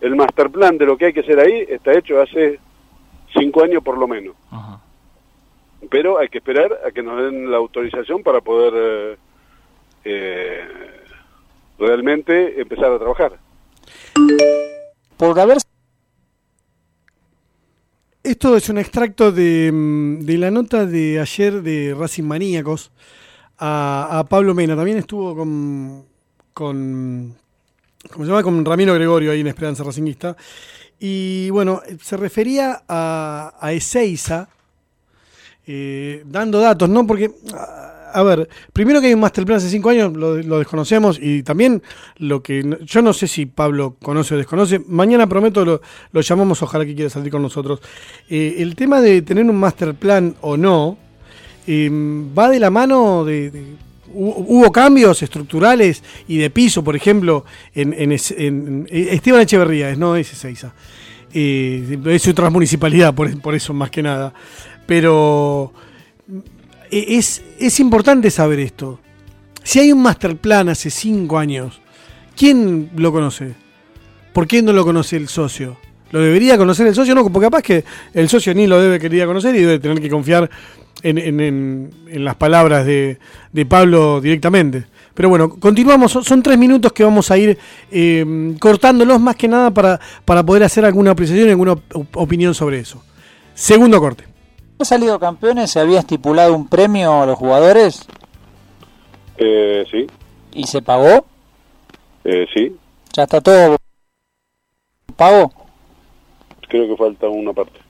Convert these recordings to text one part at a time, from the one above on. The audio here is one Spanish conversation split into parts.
el master plan de lo que hay que hacer ahí está hecho hace cinco años por lo menos. Pero hay que esperar a que nos den la autorización para poder eh, eh, realmente empezar a trabajar. Por haber Esto es un extracto de, mm, de la nota de ayer de Racing Maníacos a, a Pablo Mena. También estuvo con, con, ¿cómo se llama? con Ramiro Gregorio ahí en Esperanza Racingista. Y bueno, se refería a, a Ezeiza, eh, dando datos, ¿no? Porque, a, ver, primero que hay un master plan hace cinco años, lo, lo desconocemos, y también lo que, yo no sé si Pablo conoce o desconoce, mañana prometo lo, llamamos, ojalá que quiera salir con nosotros. Eh, el tema de tener un master plan o no, eh, va de la mano de, Hubo cambios estructurales y de piso, por ejemplo, en, en en- Esteban Echeverría, no es Ezeiza. Eh, es otra municipalidad, por, por eso más que nada. Pero eh, es, es importante saber esto. Si hay un master plan hace cinco años, ¿quién lo conoce? ¿Por qué no lo conoce el socio? ¿Lo debería conocer el socio? No, porque capaz que el socio ni lo debe quería conocer y debe tener que confiar en, en- en- en las palabras de, de Pablo directamente. Pero bueno, continuamos. Son, son tres minutos que vamos a ir eh, cortándolos más que nada para, para poder hacer alguna apreciación y alguna op- opinión sobre eso. Segundo corte. han salido campeones, se había estipulado un premio a los jugadores Eh, sí, y se pagó. eh, sí, Ya está todo pago. Creo que falta una parte.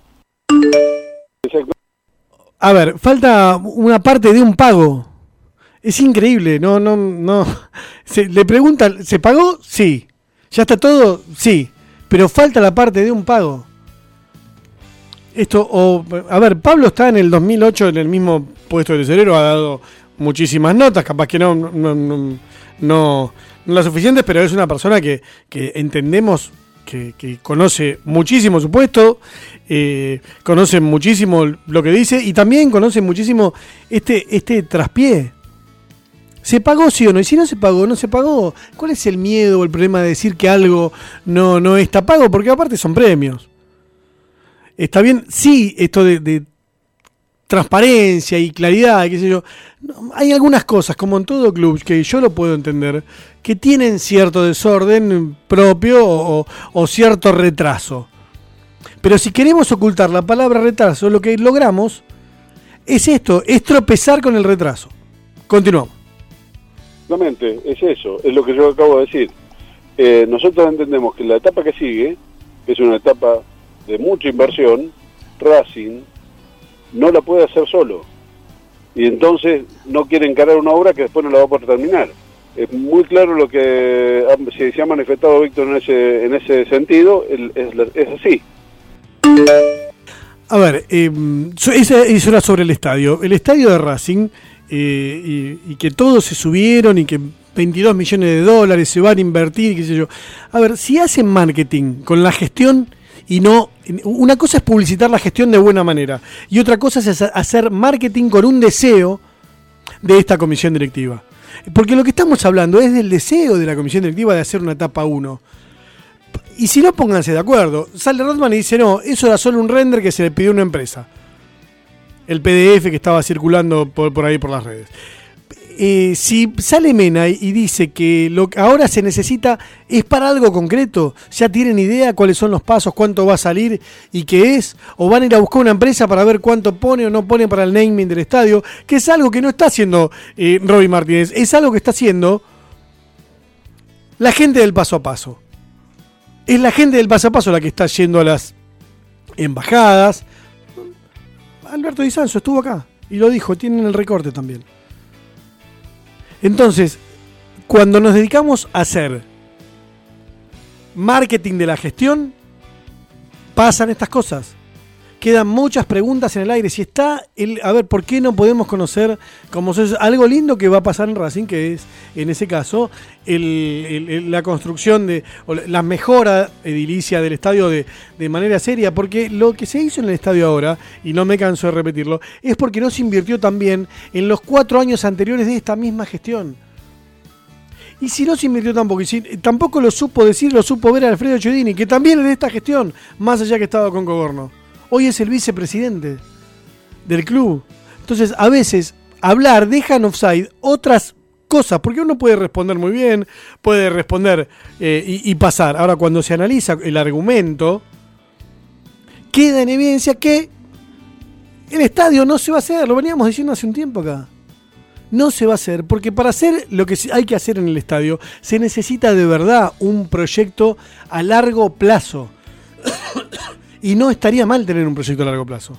A ver, falta una parte de un pago. Es increíble, no, no, no. Se, le preguntan, ¿se pagó? Sí. ¿Ya está todo? Sí. Pero falta la parte de un pago. Esto, o, a ver, Pablo está en el 2008 en el mismo puesto de tesorero, ha dado muchísimas notas, capaz que no, no, no, no, no las suficientes, pero es una persona que, que entendemos que, conoce muchísimo su puesto, eh, conoce muchísimo lo que dice y también conoce muchísimo este, este traspié. ¿Se pagó sí o no? Y si no se pagó, no se pagó. ¿Cuál es el miedo o el problema de decir que algo no, no está pago? Porque aparte son premios. Está bien, sí, esto de, de transparencia y claridad, qué sé yo. No, hay algunas cosas, como en todo club, que yo lo puedo entender, que tienen cierto desorden propio o, cierto retraso. Pero si queremos ocultar la palabra retraso, lo que logramos es esto, es tropezar con el retraso. Continuamos. Exactamente, es eso, es lo que yo acabo de decir. Eh, nosotros entendemos que la etapa que sigue es una etapa de mucha inversión, Racing no la puede hacer solo. Y entonces no quiere encarar una obra que después no la va a poder terminar. Es muy claro lo que se, se ha manifestado Víctor en ese, en ese sentido, es, así. A ver, eso era sobre el estadio. El estadio de Racing, eh, y, y que todos se subieron y que 22 millones de dólares se van a invertir, qué sé yo. A ver, si hacen marketing con la gestión y no... Una cosa es publicitar la gestión de buena manera y otra cosa es hacer marketing con un deseo de esta comisión directiva. Porque lo que estamos hablando es del deseo de la comisión directiva de hacer una etapa 1. Y si no, pónganse de acuerdo. Sale Rodman y dice, no, eso era solo un render que se le pidió a una empresa. El PDF que estaba circulando por, por ahí por las redes. Eh, si sale Mena y- dice que lo que ahora se necesita es para algo concreto, ya tienen idea cuáles son los pasos, cuánto va a salir y qué es, o van a ir a buscar una empresa para ver cuánto pone o no pone para el naming del estadio, que es algo que no está haciendo eh, Martínez, es algo que está haciendo la gente del paso a paso. Es la gente del paso a paso la que está yendo a las embajadas. Alberto Di Sanso estuvo acá y lo dijo, tienen el recorte también. Entonces, cuando nos dedicamos a hacer marketing de la gestión, pasan estas cosas. Quedan muchas preguntas en el aire. Si está, el, a ver, ¿por qué no podemos conocer como es algo lindo que va a pasar en Racing, que es, en ese caso, la construcción de, o la- mejora edilicia del estadio de, de manera seria? Porque lo que se hizo en el estadio ahora, y no me canso de repetirlo, es porque no se invirtió también en los cuatro años anteriores de esta misma gestión. Y si no se invirtió tampoco, y si tampoco lo supo decir, lo supo ver Alfredo Chodini, que también es de esta gestión, más allá que estaba con Gobierno. Hoy es el vicepresidente del club. Entonces, a veces, hablar deja en offside otras cosas, porque uno puede responder muy bien, puede responder eh, y, y pasar. Ahora, cuando se analiza el argumento, queda en evidencia que el estadio no se va a hacer, lo veníamos diciendo hace un tiempo acá. No se va a hacer, porque para hacer lo que hay que hacer en el estadio, se necesita de verdad un proyecto a largo plazo. Y no estaría mal tener un proyecto a largo plazo.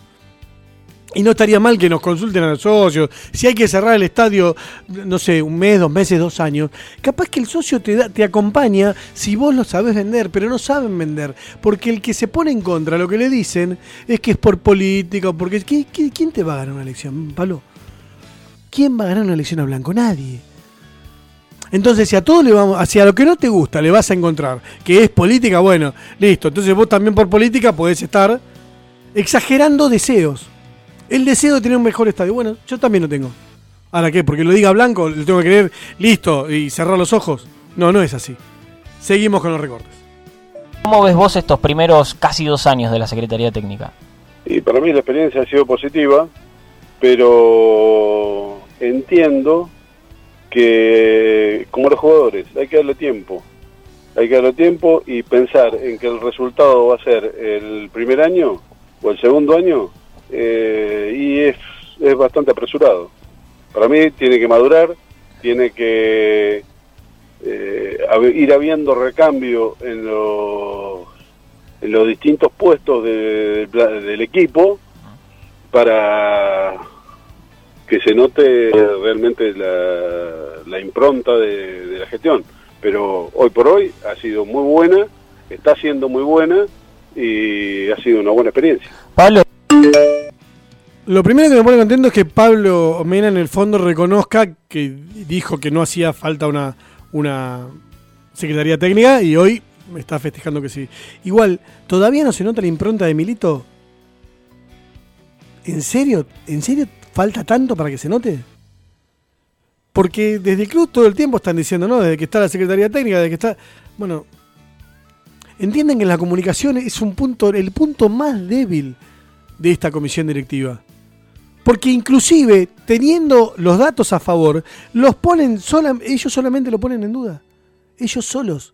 Y no estaría mal que nos consulten a los socios. Si hay que cerrar el estadio, no sé, un mes, dos meses, dos años. Capaz que el socio te, da, te acompaña si vos lo sabes vender, pero no saben vender. Porque el que se pone en contra, lo que le dicen, es que es por política. Porque ¿qué, qué, quién te va a ganar una elección, Pablo? ¿Quién va a ganar una elección a Blanco? Nadie. Entonces, si a todos le vamos, hacia lo que no te gusta, le vas a encontrar, que es política, bueno, listo. Entonces vos también por política podés estar exagerando deseos. El deseo de tener un mejor estadio. Bueno, yo también lo tengo. ¿Ahora qué? Porque lo diga Blanco, le tengo que creer, listo, y cerrar los ojos. No, no es así. Seguimos con los recortes. ¿Cómo ves vos estos primeros casi dos años de la Secretaría Técnica? Y para mí la experiencia ha sido positiva, pero entiendo que, como los jugadores, hay que darle tiempo. Hay que darle tiempo y pensar en que el resultado va a ser el primer año o el segundo año eh, y es, es bastante apresurado. Para mí tiene que madurar, tiene que eh, ir habiendo recambio en los, en los distintos puestos de, del equipo para que se note realmente la, la impronta de, de, la gestión. Pero hoy por hoy ha sido muy buena, está siendo muy buena y ha sido una buena experiencia. Pablo. Lo primero que me pone contento es que Pablo Mena en el fondo reconozca que dijo que no hacía falta una, una Secretaría Técnica y hoy me está festejando que sí. Igual, ¿todavía no se nota la impronta de Milito? ¿En serio? ¿En serio falta tanto para que se note? Porque desde el club todo el tiempo están diciendo, ¿no? Desde que está la Secretaría Técnica, desde que está... Bueno, entienden que la comunicación es un punto, el punto más débil de esta comisión directiva. Porque inclusive, teniendo los datos a favor, los ponen sola, ellos solamente lo ponen en duda. Ellos solos.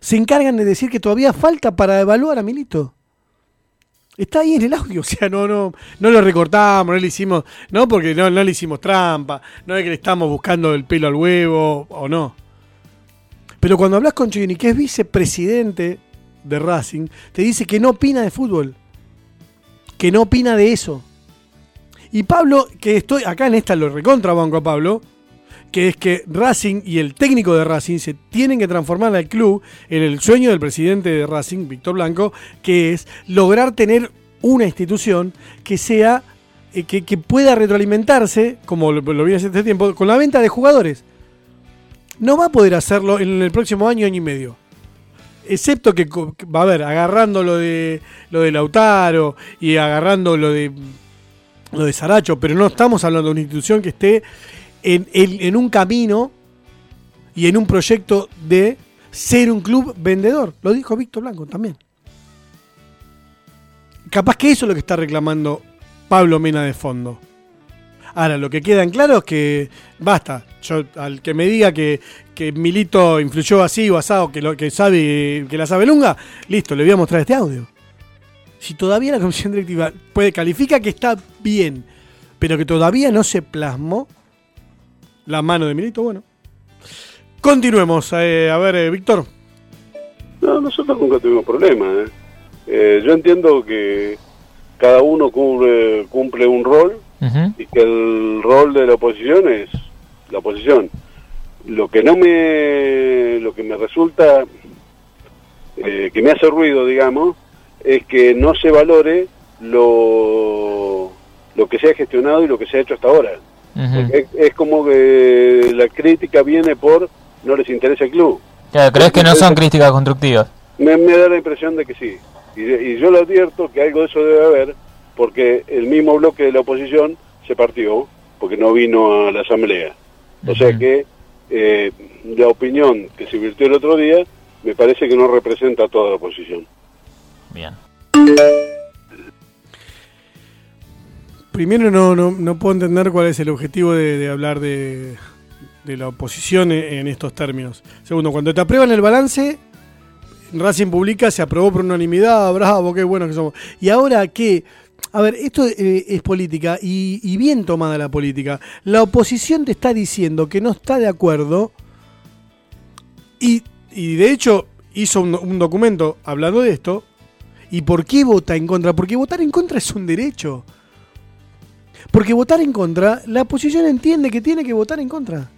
Se encargan de decir que todavía falta para evaluar a Milito. Está ahí en el audio, o sea, no, no, no lo recortamos, no le hicimos, no porque no, no le hicimos trampa, no es que le estamos buscando el pelo al huevo o no. Pero cuando hablas con Chini, que es vicepresidente de Racing, te dice que no opina de fútbol, que no opina de eso. Y Pablo, que estoy acá en esta lo recontrabanco a Pablo, que es que Racing y el técnico de Racing se tienen que transformar al club en el sueño del presidente de Racing, Víctor Blanco, que es lograr tener una institución que sea eh, que, que, pueda retroalimentarse, como lo, lo vi hace este tiempo, con la venta de jugadores. No va a poder hacerlo en el próximo año, año y medio. Excepto que, va a ver, agarrando lo de lo de Lautaro y agarrando lo de lo de Saracho, pero no estamos hablando de una institución que esté en, en, un camino y en un proyecto de ser un club vendedor. Lo dijo Víctor Blanco también. Capaz que eso es lo que está reclamando Pablo Mena de fondo. Ahora, lo que queda en claro es que basta. Yo, al que me diga que, que Milito influyó así o asado, que, lo, que sabe que la sabe lunga, listo, le voy a mostrar este audio. Si todavía la comisión directiva puede califica que está bien, pero que todavía no se plasmó la mano de Milito, bueno. Continuemos. Eh, a ver, eh, Víctor. No, nosotros nunca tuvimos problemas. Eh. yo entiendo que cada uno cumple, cumple un rol uh -huh. y que el rol de la oposición es la oposición. Lo que no me, lo que me resulta, eh, que me hace ruido, digamos, es que no se valore lo, lo que se ha gestionado y lo que se ha hecho hasta ahora. Uh -huh. es, es, como que la crítica viene por no les interesa el club. Claro, ¿Crees que no son críticas constructivas? Me, me, da la impresión de que sí. Y, y yo lo advierto que algo de eso debe haber, porque el mismo bloque de la oposición se partió, porque no vino a la asamblea. O sea que eh, la opinión que se virtió el otro día me parece que no representa a toda la oposición. Bien. Primero no, no, no puedo entender cuál es el objetivo de, hablar de, de la oposición en, en estos términos. Segundo, cuando te aprueban el balance, Racing Publica se aprobó por unanimidad, bravo, qué bueno que somos. Y ahora que, a ver, esto eh, es política y, y bien tomada la política. La oposición te está diciendo que no está de acuerdo y, y de hecho hizo un, un documento hablando de esto. ¿Y por qué vota en contra? Porque votar en contra es un derecho. Porque votar en contra, la oposición entiende que tiene que votar en contra.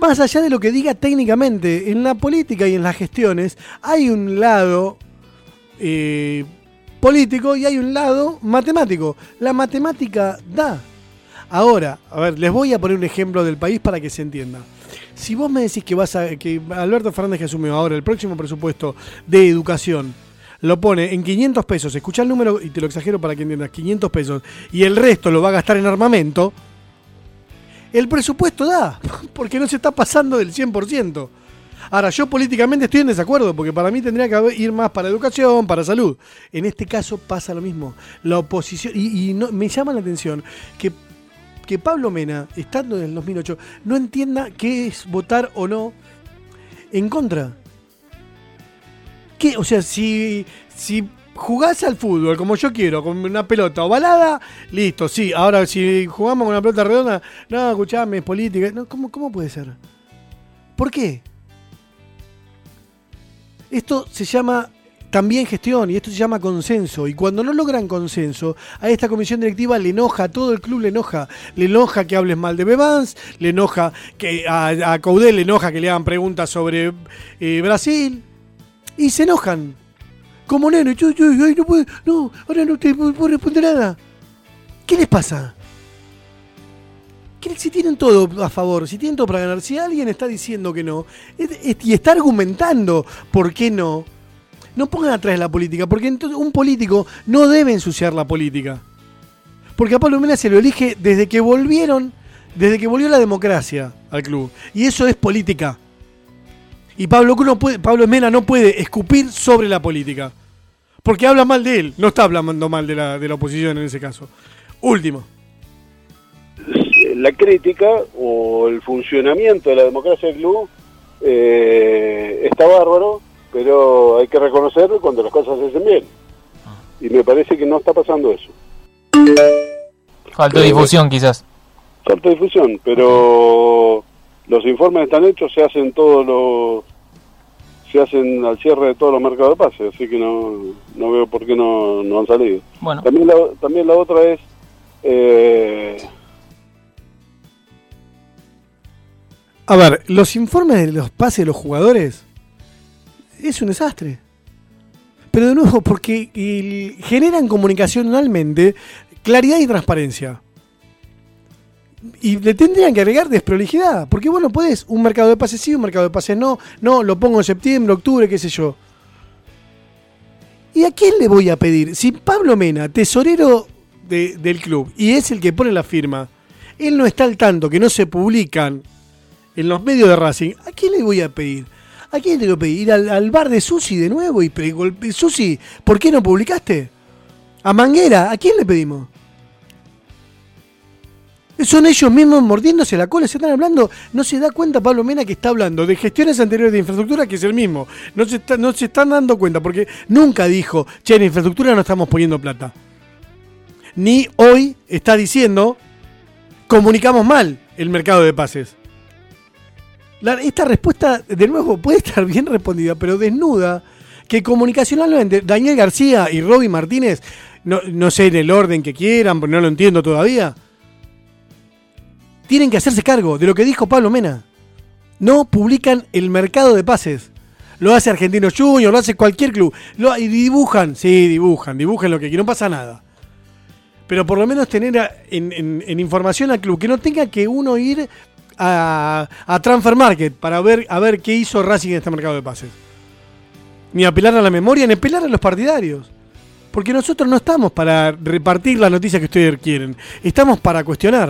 Más allá de lo que diga técnicamente, en la política y en las gestiones hay un lado eh, político y hay un lado matemático. La matemática da. Ahora, a ver, les voy a poner un ejemplo del país para que se entienda. Si vos me decís que vas a que Alberto Fernández que asumió ahora el próximo presupuesto de educación lo pone en 500 pesos, escucha el número y te lo exagero para que entiendas, 500 pesos, y el resto lo va a gastar en armamento, el presupuesto da, porque no se está pasando del 100%. Ahora, yo políticamente estoy en desacuerdo, porque para mí tendría que ir más para educación, para salud. En este caso pasa lo mismo. La oposición, y, me llama la atención que, que Pablo Mena, estando en el 2008, no entienda qué es votar o no en contra. ¿Qué? O sea, si, si jugás al fútbol como yo quiero, con una pelota ovalada, listo, sí. Ahora, si jugamos con una pelota redonda, no, escuchame, es política. No, ¿cómo, ¿Cómo puede ser? ¿Por qué? Esto se llama también gestión y esto se llama consenso. Y cuando no logran consenso, a esta comisión directiva le enoja, a todo el club le enoja. Le enoja que hables mal de Bebans, le enoja que a, a Caudel le enoja que le hagan preguntas sobre eh, Brasil. Y se enojan. Como neno, yo, yo, yo, no puedo, no, ahora no te puedo responder nada. ¿Qué les pasa? ¿Qué- Si tienen todo a favor, si tienen todo para ganar, si alguien está diciendo que no y está argumentando por qué no, no pongan atrás la política, porque entonces un político no debe ensuciar la política. Porque a Pablo Mena se lo elige desde que volvieron, desde que volvió la democracia al club. Y eso es política. Y Pablo, no puede, Pablo Mena no puede escupir sobre la política. Porque habla mal de él, no está hablando mal de la, de la oposición en ese caso. Último. La crítica o el funcionamiento de la democracia del club eh, está bárbaro, pero hay que reconocer cuando las cosas se hacen bien. Y me parece que no está pasando eso. Falta de difusión quizás. Falta difusión, pero los informes están hechos, se hacen todos los se hacen al cierre de todos los mercados de pase, así que no, no veo por qué no, no han salido. Bueno, También la, también la otra es eh, A ver, los informes de los pases de los jugadores es un desastre. Pero de nuevo, porque el- generan comunicacionalmente claridad y transparencia. Y le tendrían que agregar desprolijidad. Porque vos no podés un mercado de pases sí, un mercado de pases no. No, lo pongo en septiembre, octubre, qué sé yo. ¿Y a quién le voy a pedir? Si Pablo Mena, tesorero de- del club, y es el que pone la firma, él no está al tanto que no se publican en los medios de Racing, ¿a quién le voy a pedir? ¿A quién le voy a pedir? ¿Ir al, al bar de Susi de nuevo? y Susi, ¿por qué no publicaste? ¿A Manguera? ¿A quién le pedimos? Son ellos mismos mordiéndose la cola, se están hablando, no se da cuenta Pablo Mena que está hablando de gestiones anteriores de infraestructura que es el mismo. No se, está- no se están dando cuenta porque nunca dijo, che, en infraestructura no estamos poniendo plata. Ni hoy está diciendo, comunicamos mal el mercado de pases. Esta respuesta, de nuevo, puede estar bien respondida, pero desnuda que comunicacionalmente Daniel García y Roby Martínez, no, no sé en el orden que quieran, porque no lo entiendo todavía, tienen que hacerse cargo de lo que dijo Pablo Mena. No publican el mercado de pases. Lo hace Argentinos Juniors, lo hace cualquier club. Lo, y dibujan, sí, dibujan, dibujan lo que quieran, no pasa nada. Pero por lo menos tener en, información al club, que no tenga que uno ir a, a Transfer Market para ver, a ver qué hizo Racing en este mercado de pases. Ni apelar a la memoria, ni apelar a los partidarios. Porque nosotros no estamos para repartir las noticias que ustedes quieren, estamos para cuestionar.